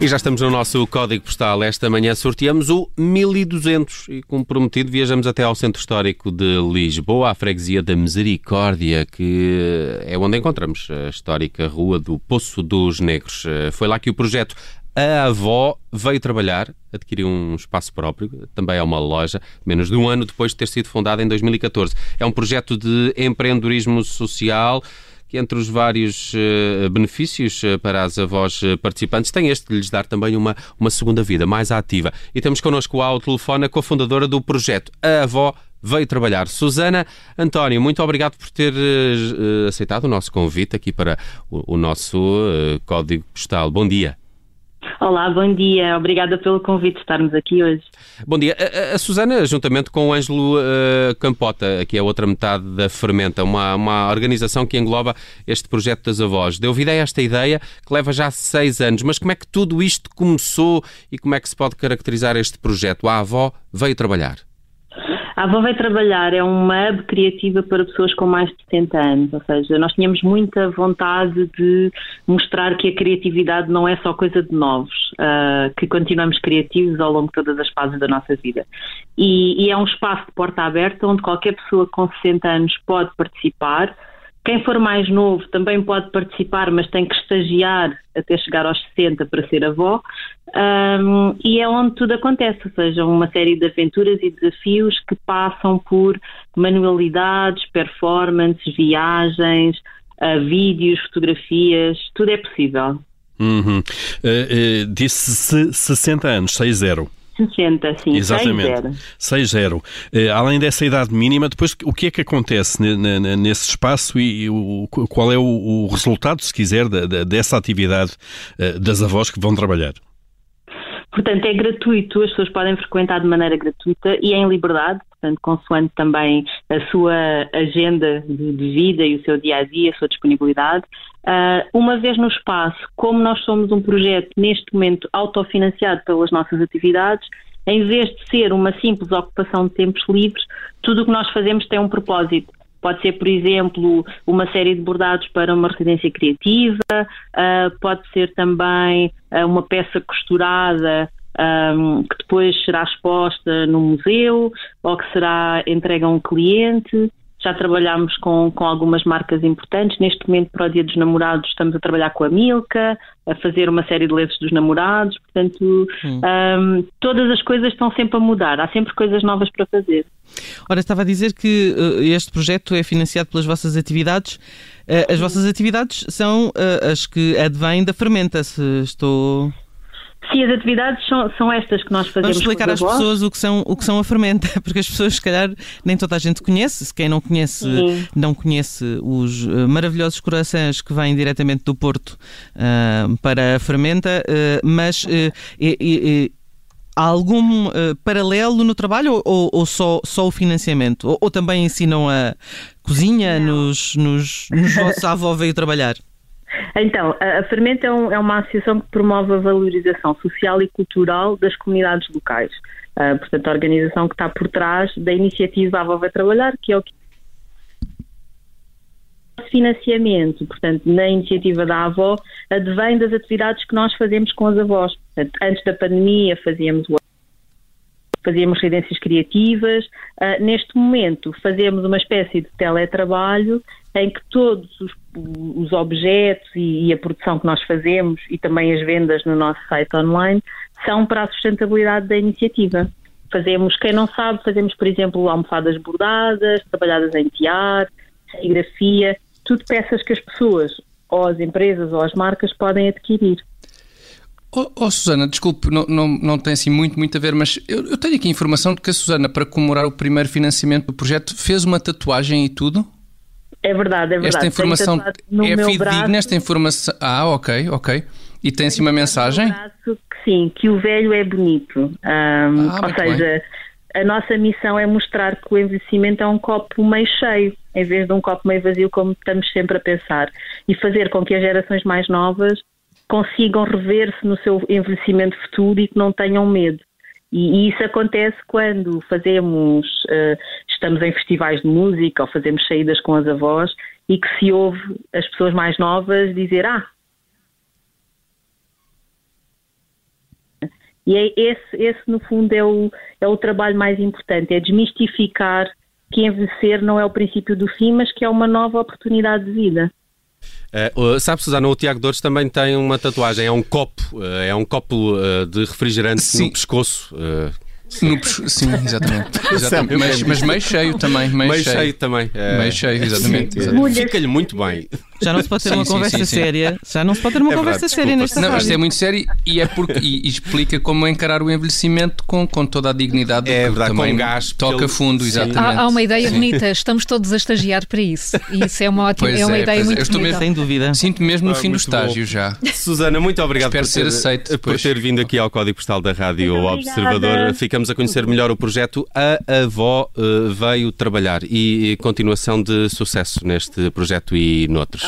E já estamos no nosso código postal. Esta manhã sorteamos o 1200 e, como prometido, viajamos até ao Centro Histórico de Lisboa, à freguesia da Misericórdia, que é onde encontramos a histórica Rua do Poço dos Negros. Foi lá que o projeto A Avó veio trabalhar, adquiriu um espaço próprio, também é uma loja, menos de um ano depois de ter sido fundada em 2014. É um projeto de empreendedorismo social entre os vários uh, benefícios uh, para as avós uh, participantes tem este de lhes dar também uma, uma segunda vida mais ativa. E temos connosco ao telefone a cofundadora do projeto, a avó veio trabalhar. Susana António, muito obrigado por ter aceitado o nosso convite aqui para o, o nosso código postal. Bom dia. Olá, bom dia. Obrigada pelo convite de estarmos aqui hoje. Bom dia. A, a Susana, juntamente com o Ângelo uh, Campota, que é a outra metade da Fermenta, uma, uma organização que engloba este projeto das avós, deu vida a esta ideia que leva já seis anos. Mas como é que tudo isto começou e como é que se pode caracterizar este projeto? A avó veio trabalhar. A Avó Vai Trabalhar é uma hub criativa para pessoas com mais de 70 anos, ou seja, nós tínhamos muita vontade de mostrar que a criatividade não é só coisa de novos, uh, que continuamos criativos ao longo de todas as fases da nossa vida. E, e é um espaço de porta aberta onde qualquer pessoa com 60 anos pode participar, quem for mais novo também pode participar, mas tem que estagiar até chegar aos 60 para ser avó. Um, e é onde tudo acontece, ou seja, uma série de aventuras e desafios que passam por manualidades, performances, viagens, uh, vídeos, fotografias, tudo é possível. Uhum. Uh, uh, disse 60 anos, 6-0. 60, sim. Exatamente. 6-0. Uh, eh, além dessa idade mínima, depois o que é que acontece nesse espaço e, e o, qual é o, o, resultado, se quiser, da, da, dessa atividade uh, das avós que vão trabalhar? Portanto, é gratuito, as pessoas podem frequentar de maneira gratuita e em liberdade, portanto, consoante também a sua agenda de vida e o seu dia a dia, a sua disponibilidade. Uh, uma vez no espaço, como nós somos um projeto neste momento autofinanciado pelas nossas atividades, em vez de ser uma simples ocupação de tempos livres, tudo o que nós fazemos tem um propósito. Pode ser, por exemplo, uma série de bordados para uma residência criativa, uh, pode ser também uh, uma peça costurada um, que depois será exposta no museu ou que será entregue a um cliente. Já trabalhámos com, com algumas marcas importantes. Neste momento, para o Dia dos Namorados, estamos a trabalhar com a Milka, a fazer uma série de lenços dos namorados. Portanto, hum. um, todas as coisas estão sempre a mudar. Há sempre coisas novas para fazer. Ora, estava a dizer que uh, este projeto é financiado pelas vossas atividades. Uh, as vossas atividades são uh, as que advêm da fermenta, se estou Sim, as atividades são, são estas que nós fazemos. Vamos explicar às pessoas o que, são, o que são a fermenta, porque as pessoas, se calhar, nem toda a gente conhece. Se quem não conhece, Sim. não conhece os uh, maravilhosos corações que vêm diretamente do Porto uh, para a fermenta, uh, mas há algum paralelo no trabalho ou, ou, só, só o financiamento? Ou, ou também ensinam a cozinha nos, nos, nos vossos avó veio trabalhar? Então, a, Fermenta é, um, é, uma associação que promove a valorização social e cultural das comunidades locais. Uh, portanto, a organização que está por trás da iniciativa Avó Vai Trabalhar, que é o que financiamento, portanto, na iniciativa da avó, advém das atividades que nós fazemos com as avós. Portanto, antes da pandemia fazíamos o fazíamos residências criativas. Uh, neste momento, fazemos uma espécie de teletrabalho em que todos os, os objetos e, e, a produção que nós fazemos e também as vendas no nosso site online são para a sustentabilidade da iniciativa. Fazemos, quem não sabe, fazemos, por exemplo, almofadas bordadas, trabalhadas em tiar, serigrafia, tudo peças que as pessoas, ou as empresas ou as marcas podem adquirir. Oh, oh, Susana, desculpe, não, não, não tem assim muito, muito a ver, mas eu, eu tenho aqui a informação de que a Susana, para comemorar o primeiro financiamento do projeto, fez uma tatuagem e tudo? É verdade, é verdade. Esta informação é fidedigna, esta informação... Ah, ok, ok. E tem assim uma mensagem? que sim, que o velho é bonito. Um, ah, ou seja, bem. a nossa missão é mostrar que o envelhecimento é um copo meio cheio, em vez de um copo meio vazio, como estamos sempre a pensar. E fazer com que as gerações mais novas consigam rever-se no seu envelhecimento futuro e que não tenham medo. E, e isso acontece quando fazemos, uh, estamos em festivais de música ou fazemos saídas com as avós e que se ouve as pessoas mais novas dizer: Ah, E é esse, esse, no fundo, é o, é o trabalho mais importante, é desmistificar que envelhecer não é o princípio do fim, mas que é uma nova oportunidade de vida. Uh, sabe, Susana, o Tiago Dores também tem uma tatuagem, é um copo, uh, é um copo uh, de refrigerante Sim. no pescoço. No, sim, exatamente. exatamente. Mas, mas, meio cheio também. Meio, meio cheio. cheio. também. Meio cheio, exatamente. exatamente. Fica-lhe muito bem. Já não se pode ter sim, uma sim, conversa sim, séria. Já não se pode ter uma é conversa verdade, séria nesta Não, isto é muito sério e é porque e, e explica como encarar o envelhecimento com, com toda a dignidade. É verdade, também com gás. Toca pelo... fundo, exatamente. Há, há, uma ideia bonita, estamos todos a estagiar para isso. E isso é uma ótima, é uma é, ideia muito bonita. Mesmo, Sem dúvida. Sinto mesmo no ah, fim do estágio bom. já. Susana, muito obrigado por ter, aceito por ter vindo aqui ao Código Postal da Rádio Observador. Ficamos a conhecer melhor o projeto A Avó uh, Veio Trabalhar e, e continuação de sucesso neste projeto e noutros.